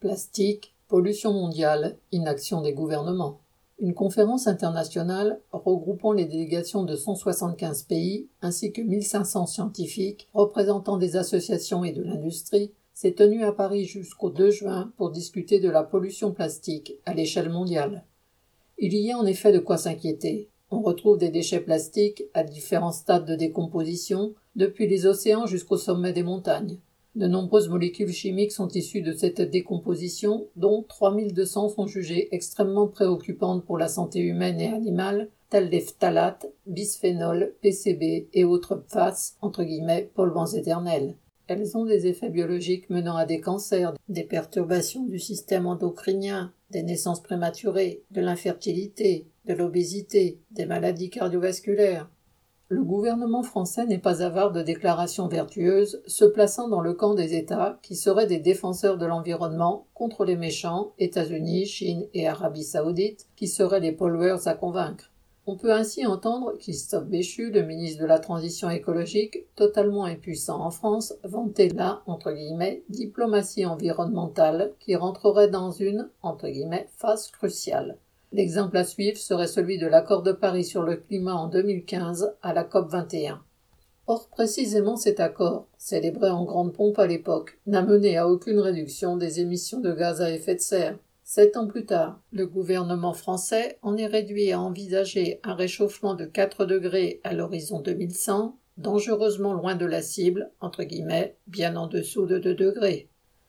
Plastique, pollution mondiale, inaction des gouvernements. Une conférence internationale regroupant les délégations de 175 pays ainsi que 1500 scientifiques représentant des associations et de l'industrie s'est tenue à Paris jusqu'au 2 juin pour discuter de la pollution plastique à l'échelle mondiale. Il y a en effet de quoi s'inquiéter. On retrouve des déchets plastiques à différents stades de décomposition, depuis les océans jusqu'au sommet des montagnes. De nombreuses molécules chimiques sont issues de cette décomposition, dont 3200 sont jugées extrêmement préoccupantes pour la santé humaine et animale, telles les phtalates, bisphénol, PCB et autres PFAS, entre guillemets, polluants éternels. Elles ont des effets biologiques menant à des cancers, des perturbations du système endocrinien, des naissances prématurées, de l'infertilité, de l'obésité, des maladies cardiovasculaires, le gouvernement français n'est pas avare de déclarations vertueuses, se plaçant dans le camp des États qui seraient des défenseurs de l'environnement contre les méchants, États-Unis, Chine et Arabie saoudite, qui seraient les pollueurs à convaincre. On peut ainsi entendre Christophe Béchu, le ministre de la Transition écologique, totalement impuissant en France, vanter la diplomatie environnementale qui rentrerait dans une entre guillemets, phase cruciale. L'exemple à suivre serait celui de l'accord de Paris sur le climat en 2015 à la COP 21. Or, précisément cet accord, célébré en grande pompe à l'époque, n'a mené à aucune réduction des émissions de gaz à effet de serre. Sept ans plus tard, le gouvernement français en est réduit à envisager un réchauffement de 4 degrés à l'horizon 2100, dangereusement loin de la cible, entre guillemets, bien en dessous de 2 degrés.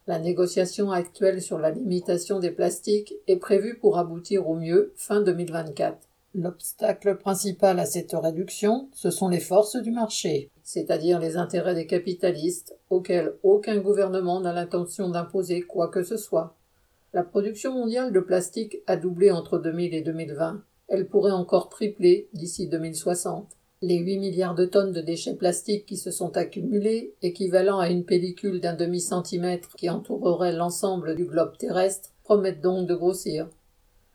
La négociation actuelle sur la limitation des plastiques est prévue pour aboutir au mieux fin 2024. L'obstacle principal à cette réduction, ce sont les forces du marché, c'est-à-dire les intérêts des capitalistes, auxquels aucun gouvernement n'a l'intention d'imposer quoi que ce soit. La production mondiale de plastique a doublé entre 2000 et 2020. Elle pourrait encore tripler d'ici 2060. Les 8 milliards de tonnes de déchets plastiques qui se sont accumulés, équivalent à une pellicule d'un demi-centimètre qui entourerait l'ensemble du globe terrestre, promettent donc de grossir.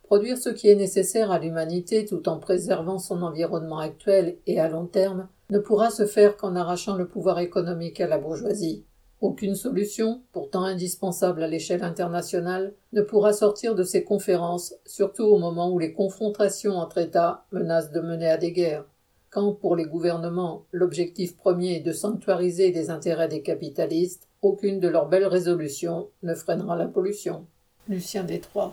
Produire ce qui est nécessaire à l'humanité tout en préservant son environnement actuel et à long terme ne pourra se faire qu'en arrachant le pouvoir économique à la bourgeoisie. Aucune solution, pourtant indispensable à l'échelle internationale, ne pourra sortir de ces conférences, surtout au moment où les confrontations entre États menacent de mener à des guerres. Quand pour les gouvernements l'objectif premier est de sanctuariser les intérêts des capitalistes, aucune de leurs belles résolutions ne freinera la pollution. Lucien Détroit.